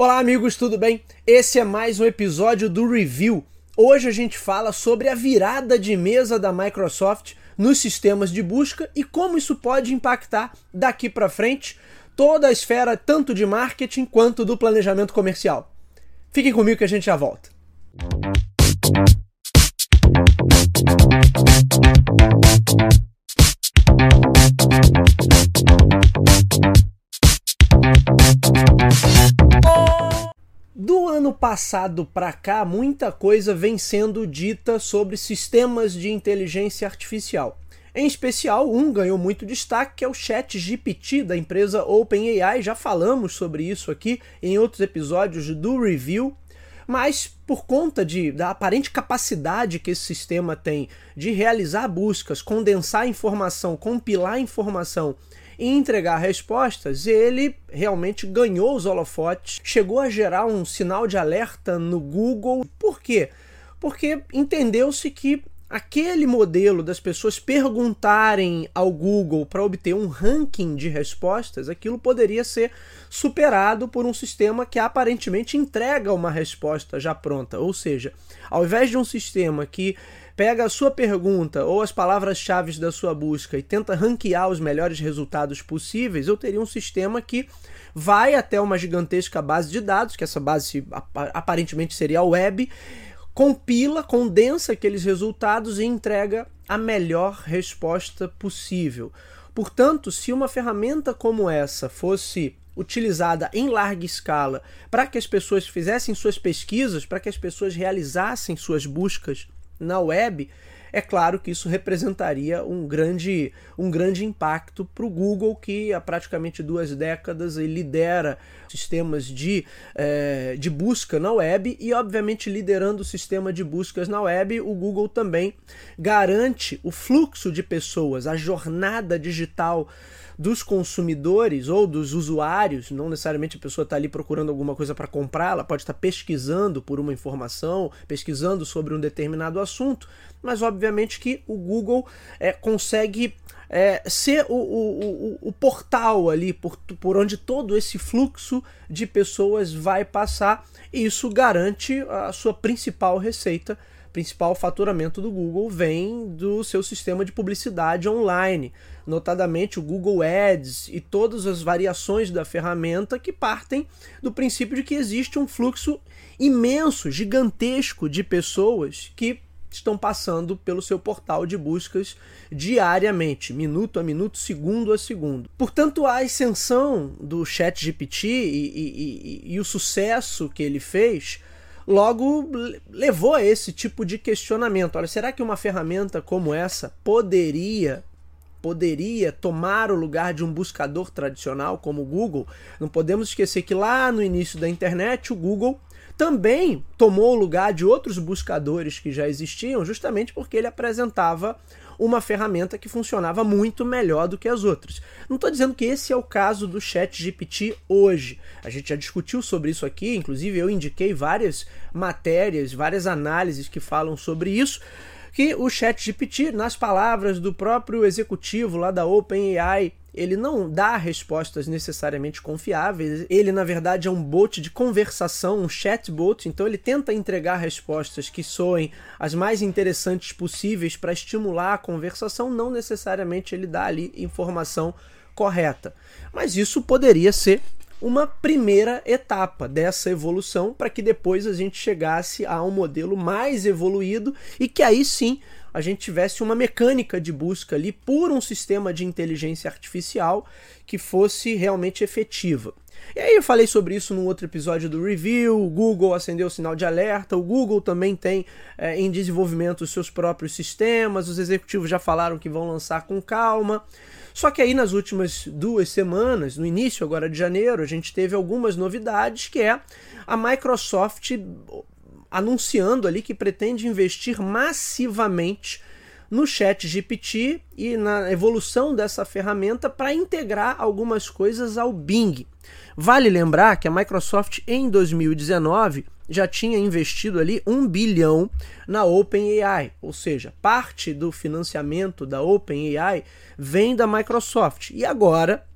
Olá, amigos, tudo bem? Esse é mais um episódio do Review. Hoje a gente fala sobre a virada de mesa da Microsoft nos sistemas de busca e como isso pode impactar daqui para frente toda a esfera tanto de marketing quanto do planejamento comercial. Fiquem comigo que a gente já volta. Do ano passado para cá, muita coisa vem sendo dita sobre sistemas de inteligência artificial. Em especial, um ganhou muito destaque, que é o Chat GPT da empresa OpenAI. Já falamos sobre isso aqui em outros episódios do review. Mas por conta de, da aparente capacidade que esse sistema tem de realizar buscas, condensar informação, compilar informação e entregar respostas, ele realmente ganhou os holofotes, chegou a gerar um sinal de alerta no Google. Por quê? Porque entendeu-se que aquele modelo das pessoas perguntarem ao Google para obter um ranking de respostas, aquilo poderia ser superado por um sistema que aparentemente entrega uma resposta já pronta. Ou seja, ao invés de um sistema que pega a sua pergunta ou as palavras-chave da sua busca e tenta ranquear os melhores resultados possíveis, eu teria um sistema que vai até uma gigantesca base de dados, que essa base aparentemente seria a web, compila, condensa aqueles resultados e entrega a melhor resposta possível. Portanto, se uma ferramenta como essa fosse utilizada em larga escala para que as pessoas fizessem suas pesquisas, para que as pessoas realizassem suas buscas na web, é claro que isso representaria um grande, um grande impacto para o Google, que há praticamente duas décadas lidera sistemas de, eh, de busca na web e, obviamente, liderando o sistema de buscas na web, o Google também garante o fluxo de pessoas, a jornada digital dos consumidores ou dos usuários, não necessariamente a pessoa está ali procurando alguma coisa para comprar, ela pode estar tá pesquisando por uma informação, pesquisando sobre um determinado assunto, mas obviamente que o Google é, consegue é, ser o, o, o, o, portal ali por, por onde todo esse fluxo de pessoas vai passar, e isso garante a sua principal receita principal faturamento do Google vem do seu sistema de publicidade online, notadamente o Google Ads e todas as variações da ferramenta que partem do princípio de que existe um fluxo imenso, gigantesco de pessoas que estão passando pelo seu portal de buscas diariamente, minuto a minuto, segundo a segundo. Portanto, a ascensão do ChatGPT e, e, e, e o sucesso que ele fez logo levou a esse tipo de questionamento. Olha, será que uma ferramenta como essa poderia poderia tomar o lugar de um buscador tradicional como o Google? Não podemos esquecer que lá no início da internet o Google também tomou o lugar de outros buscadores que já existiam, justamente porque ele apresentava uma ferramenta que funcionava muito melhor do que as outras. Não estou dizendo que esse é o caso do Chat GPT hoje. A gente já discutiu sobre isso aqui, inclusive eu indiquei várias matérias, várias análises que falam sobre isso que o Chat GPT, nas palavras do próprio executivo lá da OpenAI, ele não dá respostas necessariamente confiáveis. Ele, na verdade, é um bot de conversação, um chatbot, então ele tenta entregar respostas que soem as mais interessantes possíveis para estimular a conversação, não necessariamente ele dá ali informação correta. Mas isso poderia ser uma primeira etapa dessa evolução para que depois a gente chegasse a um modelo mais evoluído e que aí sim a gente tivesse uma mecânica de busca ali por um sistema de inteligência artificial que fosse realmente efetiva. E aí eu falei sobre isso no outro episódio do review, o Google acendeu o sinal de alerta, o Google também tem é, em desenvolvimento os seus próprios sistemas, os executivos já falaram que vão lançar com calma. Só que aí nas últimas duas semanas, no início agora de janeiro, a gente teve algumas novidades, que é a Microsoft anunciando ali que pretende investir massivamente no Chat GPT e na evolução dessa ferramenta para integrar algumas coisas ao Bing. Vale lembrar que a Microsoft em 2019 já tinha investido ali um bilhão na OpenAI, ou seja, parte do financiamento da OpenAI vem da Microsoft. E agora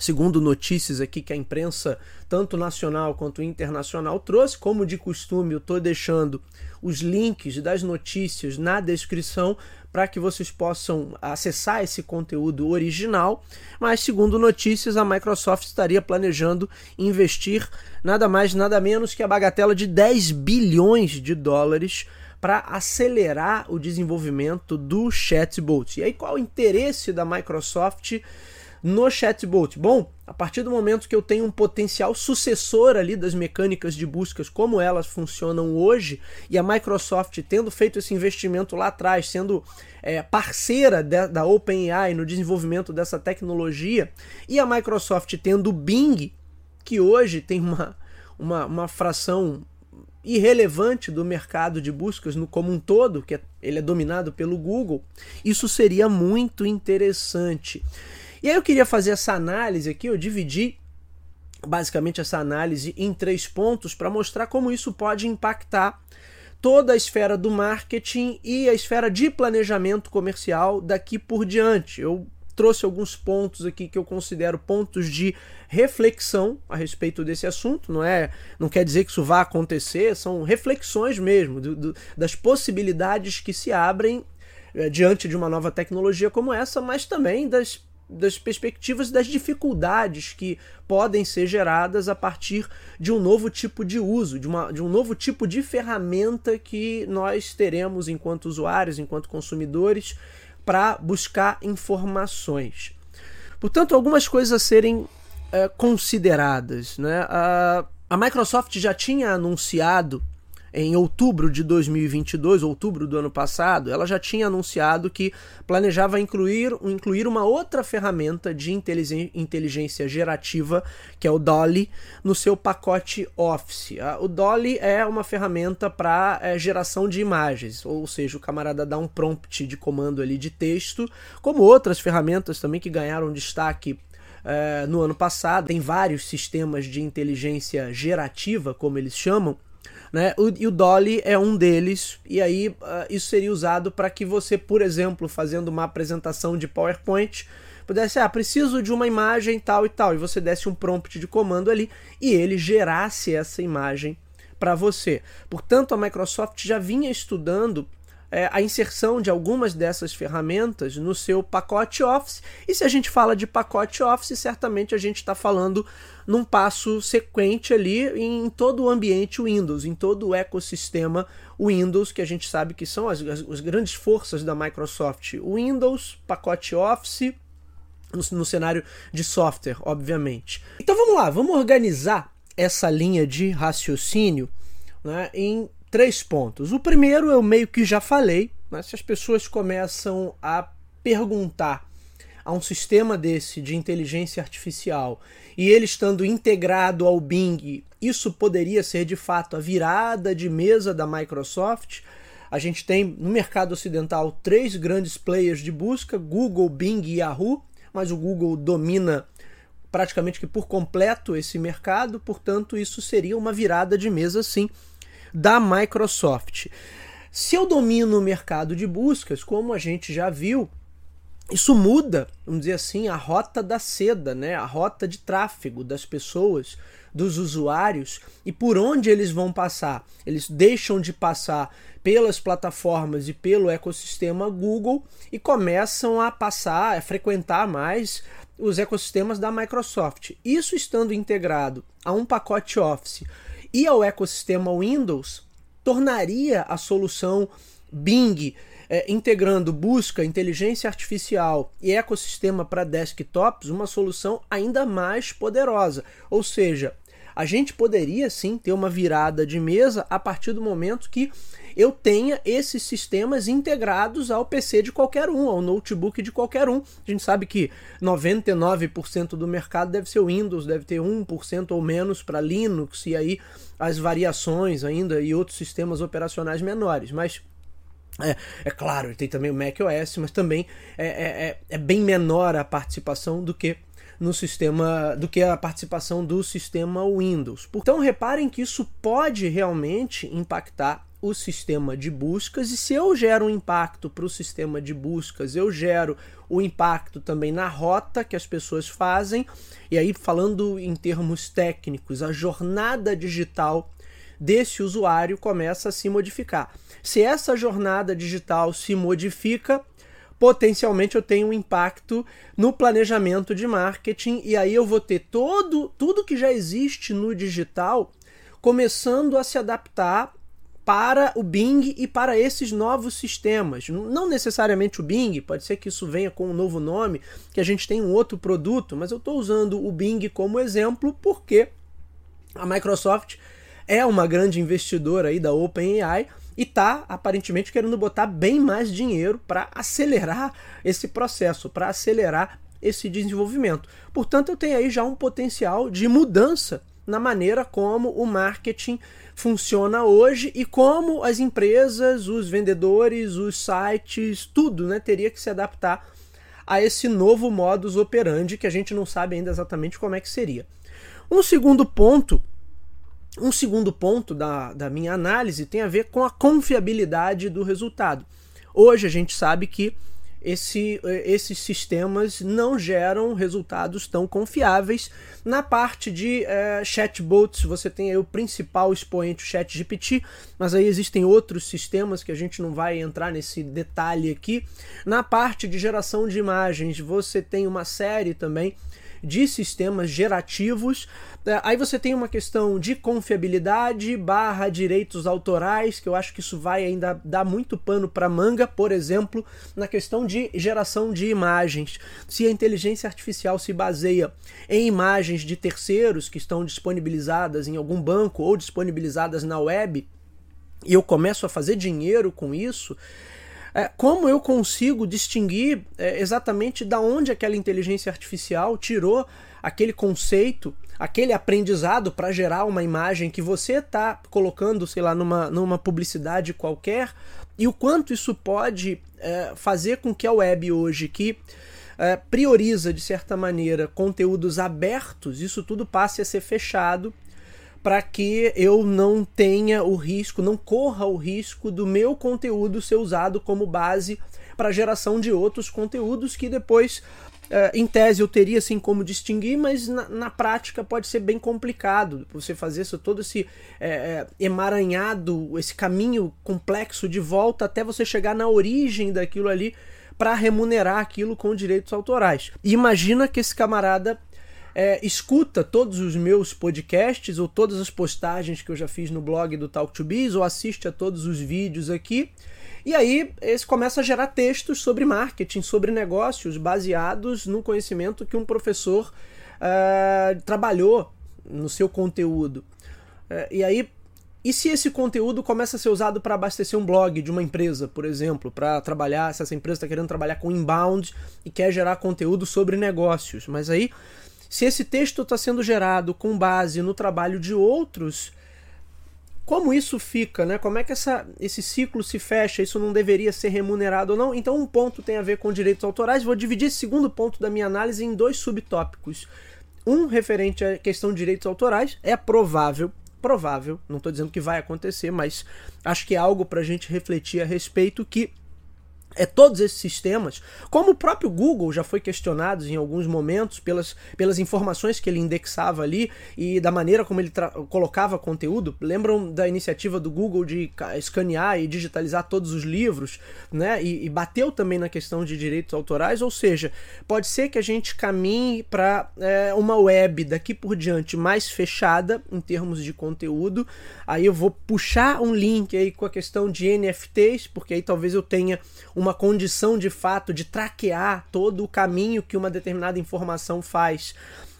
segundo notícias aqui que a imprensa tanto nacional quanto internacional, trouxe. Como de costume, eu estou deixando os links das notícias na descrição para que vocês possam acessar esse conteúdo original. Mas, segundo notícias, a Microsoft estaria planejando investir nada mais, nada menos que a bagatela de 10 bilhões de dólares para acelerar o desenvolvimento do chatbot. E aí, qual o interesse da Microsoft no chatbot? Bom, a partir do momento que eu tenho um potencial sucessor ali das mecânicas de buscas como elas funcionam hoje, e a Microsoft tendo feito esse investimento lá atrás, sendo é, parceira de, da OpenAI no desenvolvimento dessa tecnologia, e a Microsoft tendo o Bing, que hoje tem uma, uma, uma fração irrelevante do mercado de buscas no como um todo, que é, ele é dominado pelo Google, isso seria muito interessante. E aí eu queria fazer essa análise aqui, eu dividi basicamente essa análise em três pontos para mostrar como isso pode impactar toda a esfera do marketing e a esfera de planejamento comercial daqui por diante. Eu trouxe alguns pontos aqui que eu considero pontos de reflexão a respeito desse assunto. Não é, não quer dizer que isso vá acontecer, são reflexões mesmo do, do, das possibilidades que se abrem é, diante de uma nova tecnologia como essa, mas também das das perspectivas das dificuldades que podem ser geradas a partir de um novo tipo de uso, de, uma, de um novo tipo de ferramenta que nós teremos enquanto usuários, enquanto consumidores, para buscar informações. Portanto, algumas coisas a serem é, consideradas. Né? A, a Microsoft já tinha anunciado em outubro de 2022, outubro do ano passado, ela já tinha anunciado que planejava incluir, incluir uma outra ferramenta de inteligência gerativa, que é o Dolly, no seu pacote Office. O Dolly é uma ferramenta para é, geração de imagens, ou seja, o camarada dá um prompt de comando ali de texto, como outras ferramentas também que ganharam destaque é, no ano passado. Tem vários sistemas de inteligência gerativa, como eles chamam, né? O, e o Dolly é um deles, e aí uh, isso seria usado para que você, por exemplo, fazendo uma apresentação de PowerPoint, pudesse, ah, preciso de uma imagem tal e tal, e você desse um prompt de comando ali e ele gerasse essa imagem para você. Portanto, a Microsoft já vinha estudando é, a inserção de algumas dessas ferramentas no seu pacote Office. E se a gente fala de pacote Office, certamente a gente está falando num passo sequente ali em todo o ambiente Windows, em todo o ecossistema Windows, que a gente sabe que são as, as, as grandes forças da Microsoft. Windows, pacote Office, no, no cenário de software, obviamente. Então vamos lá, vamos organizar essa linha de raciocínio né, em três pontos. O primeiro eu meio que já falei, mas se as pessoas começam a perguntar a um sistema desse de inteligência artificial e ele estando integrado ao Bing, isso poderia ser de fato a virada de mesa da Microsoft. A gente tem no mercado ocidental três grandes players de busca: Google, Bing e Yahoo, mas o Google domina praticamente que por completo esse mercado, portanto, isso seria uma virada de mesa sim da Microsoft. Se eu domino o mercado de buscas, como a gente já viu, isso muda, vamos dizer assim, a rota da seda, né? a rota de tráfego das pessoas, dos usuários e por onde eles vão passar. Eles deixam de passar pelas plataformas e pelo ecossistema Google e começam a passar, a frequentar mais os ecossistemas da Microsoft. Isso estando integrado a um pacote Office e ao ecossistema Windows, tornaria a solução Bing é, integrando busca, inteligência artificial e ecossistema para desktops uma solução ainda mais poderosa. Ou seja, a gente poderia sim ter uma virada de mesa a partir do momento que eu tenha esses sistemas integrados ao PC de qualquer um, ao notebook de qualquer um. A gente sabe que 99% do mercado deve ser Windows, deve ter 1% ou menos para Linux e aí as variações ainda e outros sistemas operacionais menores. Mas é, é, claro, tem também o macOS, mas também é, é, é, é bem menor a participação do que no sistema do que a participação do sistema Windows. Então reparem que isso pode realmente impactar o sistema de buscas, e se eu gero um impacto para o sistema de buscas, eu gero o impacto também na rota que as pessoas fazem, e aí falando em termos técnicos, a jornada digital desse usuário começa a se modificar. Se essa jornada digital se modifica, potencialmente eu tenho um impacto no planejamento de marketing e aí eu vou ter todo tudo que já existe no digital começando a se adaptar para o Bing e para esses novos sistemas. Não necessariamente o Bing, pode ser que isso venha com um novo nome, que a gente tem um outro produto, mas eu estou usando o Bing como exemplo porque a Microsoft é uma grande investidora aí da OpenAI e está aparentemente querendo botar bem mais dinheiro para acelerar esse processo, para acelerar esse desenvolvimento. Portanto, eu tenho aí já um potencial de mudança na maneira como o marketing funciona hoje e como as empresas, os vendedores, os sites, tudo, né, teria que se adaptar a esse novo modus operandi que a gente não sabe ainda exatamente como é que seria. Um segundo ponto, um segundo ponto da, da minha análise tem a ver com a confiabilidade do resultado. Hoje a gente sabe que esse, eh, esses sistemas não geram resultados tão confiáveis. Na parte de é, chatbots, você tem o principal expoente, o ChatGPT, mas aí existem outros sistemas que a gente não vai entrar nesse detalhe aqui. Na parte de geração de imagens, você tem uma série também de sistemas gerativos. É, aí você tem uma questão de confiabilidade barra direitos autorais, que eu acho que isso vai ainda dar muito pano para manga, por exemplo, na questão de geração de imagens. Se a inteligência artificial se baseia em imagens de terceiros que estão disponibilizadas em algum banco ou disponibilizadas na web, e eu começo a fazer dinheiro com isso, é, como eu consigo distinguir é, exatamente da onde aquela inteligência artificial tirou aquele conceito, aquele aprendizado para gerar uma imagem que você está colocando, sei lá, numa, numa publicidade qualquer, e o quanto isso pode é, fazer com que a web hoje, que é, prioriza de certa maneira conteúdos abertos, isso tudo passe a ser fechado para que eu não tenha o risco, não corra o risco do meu conteúdo ser usado como base para geração de outros conteúdos que depois, eh, em tese, eu teria assim como distinguir, mas na, na prática pode ser bem complicado você fazer isso, todo esse é, emaranhado, esse caminho complexo de volta até você chegar na origem daquilo ali para remunerar aquilo com direitos autorais. E imagina que esse camarada é, escuta todos os meus podcasts ou todas as postagens que eu já fiz no blog do Talk to Biz ou assiste a todos os vídeos aqui. E aí esse começa a gerar textos sobre marketing, sobre negócios, baseados no conhecimento que um professor uh, trabalhou no seu conteúdo. Uh, e aí, e se esse conteúdo começa a ser usado para abastecer um blog de uma empresa, por exemplo, para trabalhar, se essa empresa está querendo trabalhar com inbound e quer gerar conteúdo sobre negócios, mas aí se esse texto está sendo gerado com base no trabalho de outros, como isso fica, né? Como é que essa, esse ciclo se fecha? Isso não deveria ser remunerado ou não? Então, um ponto tem a ver com direitos autorais. Vou dividir esse segundo ponto da minha análise em dois subtópicos. Um referente à questão de direitos autorais é provável, provável, não estou dizendo que vai acontecer, mas acho que é algo para a gente refletir a respeito que é todos esses sistemas, como o próprio Google já foi questionado em alguns momentos pelas, pelas informações que ele indexava ali e da maneira como ele colocava conteúdo. Lembram da iniciativa do Google de escanear e digitalizar todos os livros, né? E, e bateu também na questão de direitos autorais. Ou seja, pode ser que a gente caminhe para é, uma web daqui por diante mais fechada em termos de conteúdo. Aí eu vou puxar um link aí com a questão de NFTs, porque aí talvez eu tenha uma condição de fato de traquear todo o caminho que uma determinada informação faz.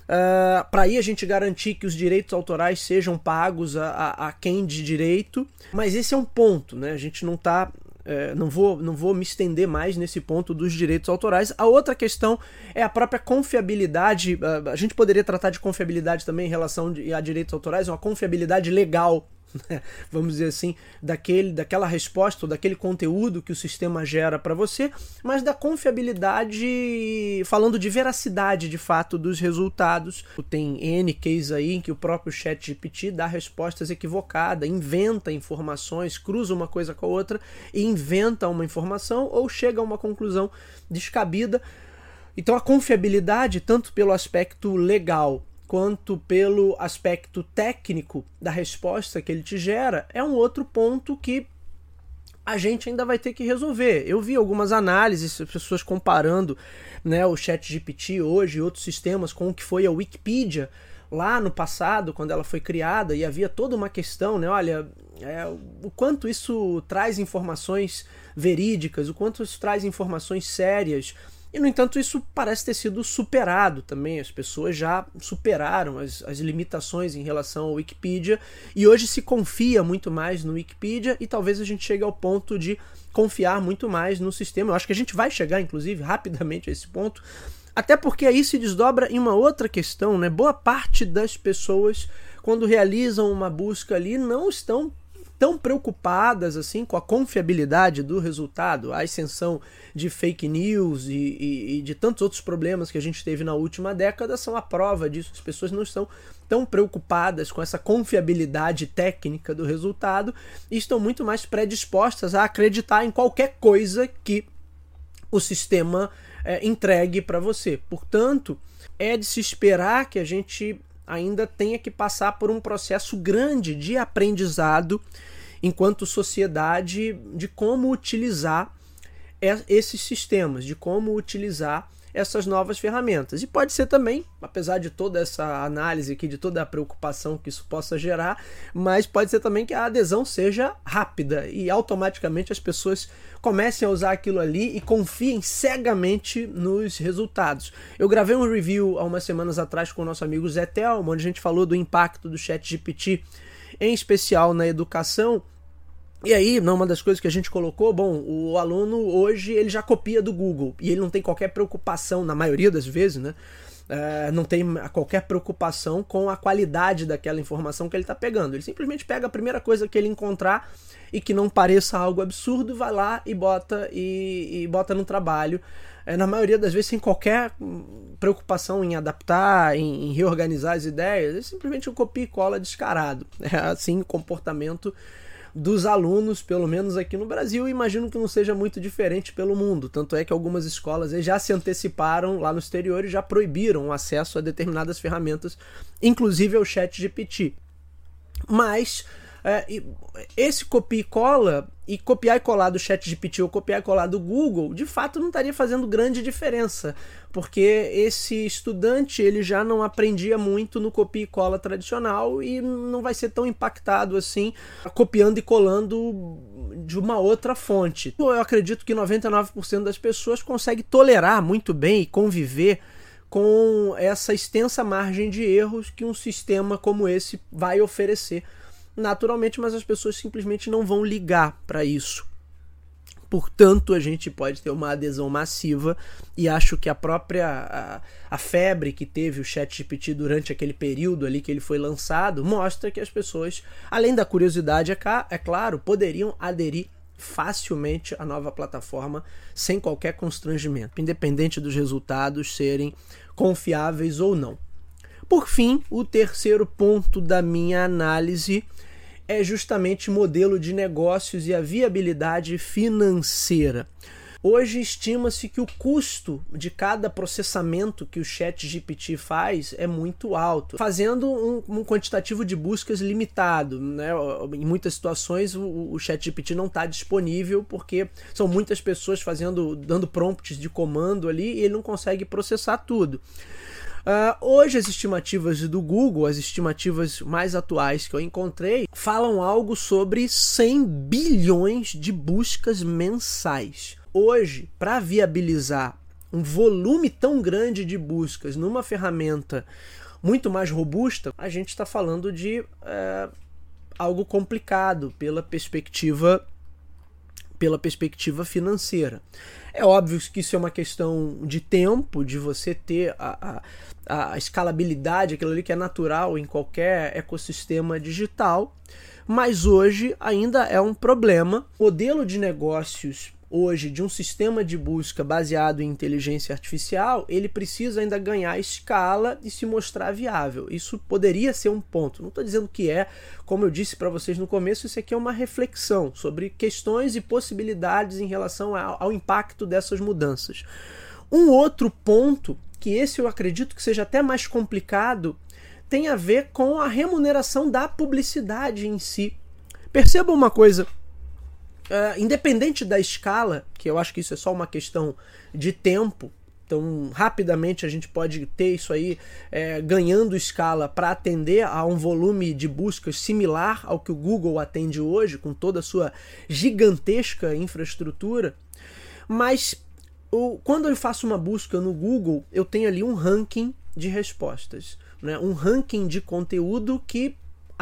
Uh, para aí a gente garantir que os direitos autorais sejam pagos a, a, a, quem de direito, mas esse é um ponto, né? A gente não tá. É, não, vou, não vou me estender mais nesse ponto dos direitos autorais. A outra questão é a própria confiabilidade. Uh, a gente poderia tratar de confiabilidade também em relação a direitos autorais, uma confiabilidade legal né? vamos dizer assim, daquele, daquela resposta ou daquele conteúdo que o sistema gera para você, mas da confiabilidade, falando de veracidade de fato dos resultados. Tem N cases aí em que o próprio chat GPT dá respostas equivocadas, inventa informações, cruza uma coisa com a outra e inventa uma informação ou chega a uma conclusão descabida. Então a confiabilidade, tanto pelo aspecto legal quanto pelo aspecto técnico da resposta que ele te gera, é um outro ponto que a gente ainda vai ter que resolver. Eu vi algumas análises, pessoas comparando né, o ChatGPT hoje e outros sistemas com o que foi a Wikipedia lá no passado, quando ela foi criada, e havia toda uma questão, né? Olha, é, o quanto isso traz informações verídicas, o quanto isso traz informações sérias e, no entanto, isso parece ter sido superado também. As pessoas já superaram as, as limitações em relação ao Wikipedia e hoje se confia muito mais no Wikipedia e talvez a gente chegue ao ponto de confiar muito mais no sistema. Eu acho que a gente vai chegar, inclusive, rapidamente a esse ponto. Até porque aí se desdobra em uma outra questão, né? Boa parte das pessoas, quando realizam uma busca ali, não estão tão preocupadas assim com a confiabilidade do resultado, a ascensão de fake news e, e, e, de tantos outros problemas que a gente teve na última década são a prova disso. As pessoas não estão tão preocupadas com essa confiabilidade técnica do resultado e estão muito mais predispostas a acreditar em qualquer coisa que o sistema é, entregue para você. Portanto, é de se esperar que a gente ainda tenha que passar por um processo grande de aprendizado enquanto sociedade de como utilizar esses sistemas, de como utilizar essas novas ferramentas. E pode ser também, apesar de toda essa análise aqui, de toda a preocupação que isso possa gerar, mas pode ser também que a adesão seja rápida e automaticamente as pessoas comecem a usar aquilo ali e confiem cegamente nos resultados. Eu gravei um review há umas semanas atrás com o nosso amigo Zé Telmo, onde a gente falou do impacto do chat GPT em especial na educação. E aí, uma das coisas que a gente colocou, bom, o aluno hoje ele já copia do Google e ele não tem qualquer preocupação, na maioria das vezes, né? É, não tem qualquer preocupação com a qualidade daquela informação que ele está pegando. Ele simplesmente pega a primeira coisa que ele encontrar e que não pareça algo absurdo, vai lá e bota e, e bota no trabalho. É, na maioria das vezes, sem qualquer preocupação em adaptar, em, em reorganizar as ideias, é simplesmente copia e cola descarado. É assim o comportamento dos alunos, pelo menos aqui no Brasil, e imagino que não seja muito diferente pelo mundo. Tanto é que algumas escolas já se anteciparam lá no exterior e já proibiram o acesso a determinadas ferramentas, inclusive ao chat GPT. Mas esse copia e cola e copiar e colar do chat GPT ou copiar e colar do Google, de fato não estaria fazendo grande diferença, porque esse estudante ele já não aprendia muito no copia e cola tradicional e não vai ser tão impactado assim copiando e colando de uma outra fonte. Eu acredito que 99% das pessoas consegue tolerar muito bem e conviver com essa extensa margem de erros que um sistema como esse vai oferecer naturalmente, mas as pessoas simplesmente não vão ligar para isso. Portanto, a gente pode ter uma adesão massiva e acho que a própria a, a febre que teve o ChatGPT durante aquele período ali que ele foi lançado mostra que as pessoas, além da curiosidade, é, é claro, poderiam aderir facilmente à nova plataforma sem qualquer constrangimento, independente dos resultados serem confiáveis ou não. Por fim, o terceiro ponto da minha análise é justamente modelo de negócios e a viabilidade financeira. Hoje estima-se que o custo de cada processamento que o Chat GPT faz é muito alto, fazendo um, um quantitativo de buscas limitado. Né? Em muitas situações o, o Chat GPT não está disponível porque são muitas pessoas fazendo, dando prompts de comando ali e ele não consegue processar tudo. Uh, hoje, as estimativas do Google, as estimativas mais atuais que eu encontrei, falam algo sobre 100 bilhões de buscas mensais. Hoje, para viabilizar um volume tão grande de buscas numa ferramenta muito mais robusta, a gente está falando de uh, algo complicado pela perspectiva pela perspectiva financeira. É óbvio que isso é uma questão de tempo, de você ter a, a, a escalabilidade, aquilo ali que é natural em qualquer ecossistema digital, mas hoje ainda é um problema. O modelo de negócios hoje de um sistema de busca baseado em inteligência artificial, ele precisa ainda ganhar escala e se mostrar viável. Isso poderia ser um ponto. Não estou dizendo que é, como eu disse para vocês no começo, isso aqui é uma reflexão sobre questões e possibilidades em relação ao, impacto dessas mudanças. Um outro ponto, que esse eu acredito que seja até mais complicado, tem a ver com a remuneração da publicidade em si. Perceba uma coisa Uh, independente da escala, que eu acho que isso é só uma questão de tempo, então rapidamente a gente pode ter isso aí é, ganhando escala para atender a um volume de buscas similar ao que o Google atende hoje, com toda a sua gigantesca infraestrutura. Mas o, quando eu faço uma busca no Google, eu tenho ali um ranking de respostas. Né? Um ranking de conteúdo que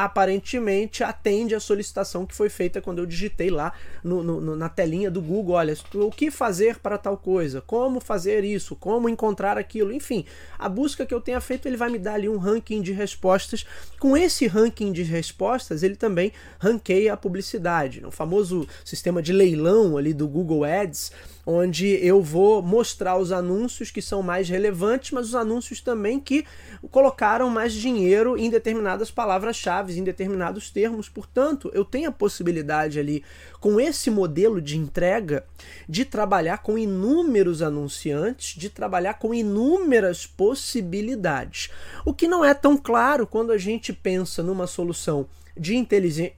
aparentemente atende a solicitação que foi feita quando eu digitei lá no, no, na telinha do Google, olha, o que fazer para tal coisa, como fazer isso, como encontrar aquilo, enfim, a busca que eu tenha feito ele vai me dar ali um ranking de respostas. Com esse ranking de respostas, ele também ranqueia a publicidade, o famoso sistema de leilão ali do Google Ads onde eu vou mostrar os anúncios que são mais relevantes, mas os anúncios também que colocaram mais dinheiro em determinadas palavras-chave, em determinados termos. Portanto, eu tenho a possibilidade ali, com esse modelo de entrega, de trabalhar com inúmeros anunciantes, de trabalhar com inúmeras possibilidades. O que não é tão claro quando a gente pensa numa solução de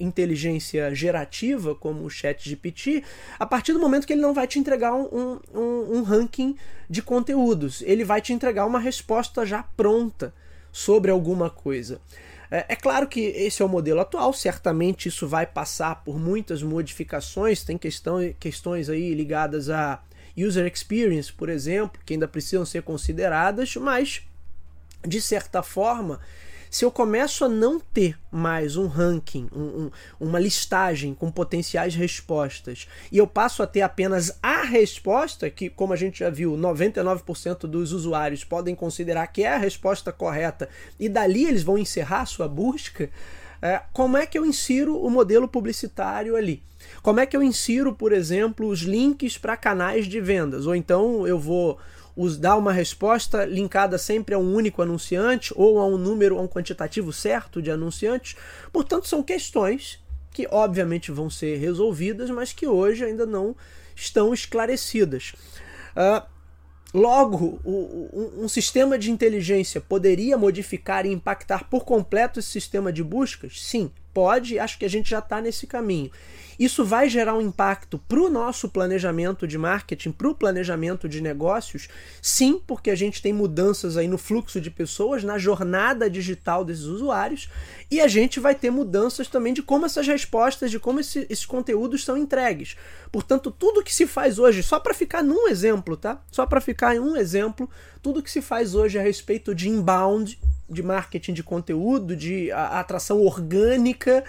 inteligência gerativa, como o Chat GPT, a partir do momento que ele não vai te entregar um, um, um ranking de conteúdos, ele vai te entregar uma resposta já pronta sobre alguma coisa. É, é claro que esse é o modelo atual, certamente isso vai passar por muitas modificações, tem questão, questões aí ligadas a user experience, por exemplo, que ainda precisam ser consideradas, mas de certa forma se eu começo a não ter mais um ranking, um, um, uma listagem com potenciais respostas, e eu passo a ter apenas a resposta, que, como a gente já viu, 99% dos usuários podem considerar que é a resposta correta, e dali eles vão encerrar a sua busca, é, como é que eu insiro o modelo publicitário ali? Como é que eu insiro, por exemplo, os links para canais de vendas? Ou então eu vou dar uma resposta linkada sempre a um único anunciante ou a um número, a um quantitativo certo de anunciantes. Portanto, são questões que obviamente vão ser resolvidas, mas que hoje ainda não estão esclarecidas. Uh, Logo, um sistema de inteligência poderia modificar e impactar por completo esse sistema de buscas? Sim, pode, acho que a gente já está nesse caminho. Isso vai gerar um impacto para o nosso planejamento de marketing, para o planejamento de negócios? Sim, porque a gente tem mudanças aí no fluxo de pessoas, na jornada digital desses usuários, e a gente vai ter mudanças também de como essas respostas, de como esse, esses conteúdos são entregues. Portanto, tudo que se faz hoje, só para ficar num exemplo, tá? Só para ficar em um exemplo, tudo que se faz hoje a respeito de inbound, de marketing de conteúdo, de atração orgânica,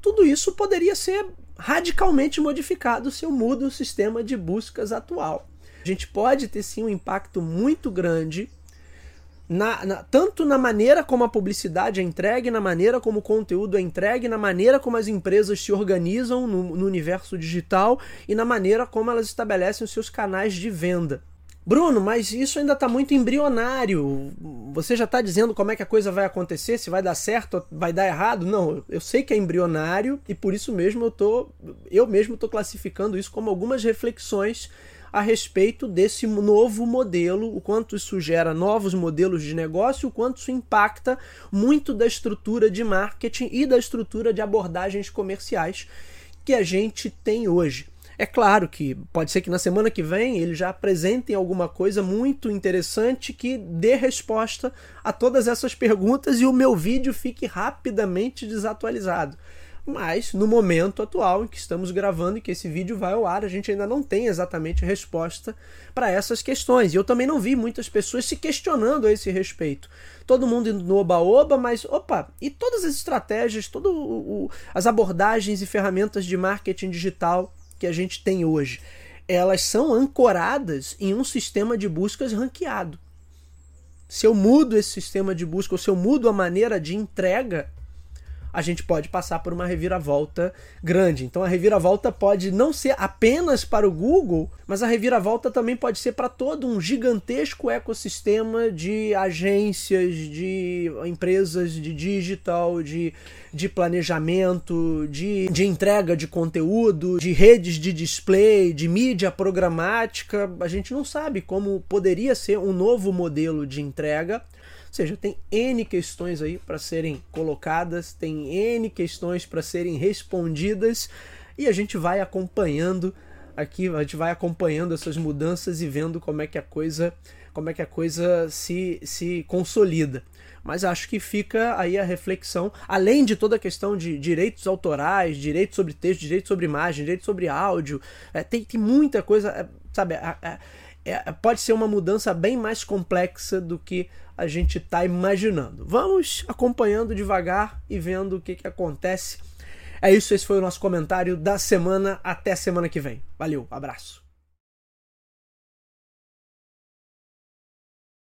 tudo isso poderia ser radicalmente modificado se eu mudo o sistema de buscas atual. A gente pode ter sim um impacto muito grande na, na, tanto na maneira como a publicidade é entregue, na maneira como o conteúdo é entregue, na maneira como as empresas se organizam no, no universo digital e na maneira como elas estabelecem os seus canais de venda. Bruno, mas isso ainda está muito embrionário. Você já está dizendo como é que a coisa vai acontecer, se vai dar certo, vai dar errado? Não, eu sei que é embrionário e por isso mesmo eu tô, eu mesmo estou classificando isso como algumas reflexões a respeito desse novo modelo, o quanto isso gera novos modelos de negócio, o quanto isso impacta muito da estrutura de marketing e da estrutura de abordagens comerciais que a gente tem hoje. É claro que pode ser que na semana que vem eles já apresentem alguma coisa muito interessante que dê resposta a todas essas perguntas e o meu vídeo fique rapidamente desatualizado. Mas no momento atual em que estamos gravando e que esse vídeo vai ao ar, a gente ainda não tem exatamente resposta para essas questões. E eu também não vi muitas pessoas se questionando a esse respeito. Todo mundo indo no oba-oba, mas opa, e todas as estratégias, todas as abordagens e ferramentas de marketing digital que a gente tem hoje, elas são ancoradas em um sistema de buscas ranqueado. Se eu mudo esse sistema de busca, ou se eu mudo a maneira de entrega, a gente pode passar por uma reviravolta grande. Então a reviravolta pode não ser apenas para o Google, mas a reviravolta também pode ser para todo um gigantesco ecossistema de agências, de empresas de digital, de, de planejamento, de, de entrega de conteúdo, de redes de display, de mídia programática. A gente não sabe como poderia ser um novo modelo de entrega ou seja, tem N questões aí para serem colocadas, tem N questões para serem respondidas e a gente vai acompanhando aqui, a gente vai acompanhando essas mudanças e vendo como é que a coisa, como é que a coisa se, se consolida. Mas acho que fica aí a reflexão, além de toda a questão de direitos autorais, direitos sobre texto, direitos sobre imagem, direitos sobre áudio, é, tem, tem muita coisa, é, sabe? É, é, pode ser uma mudança bem mais complexa do que a gente está imaginando. Vamos acompanhando devagar e vendo o que, que acontece. É isso, esse foi o nosso comentário da semana. Até semana que vem. Valeu, abraço.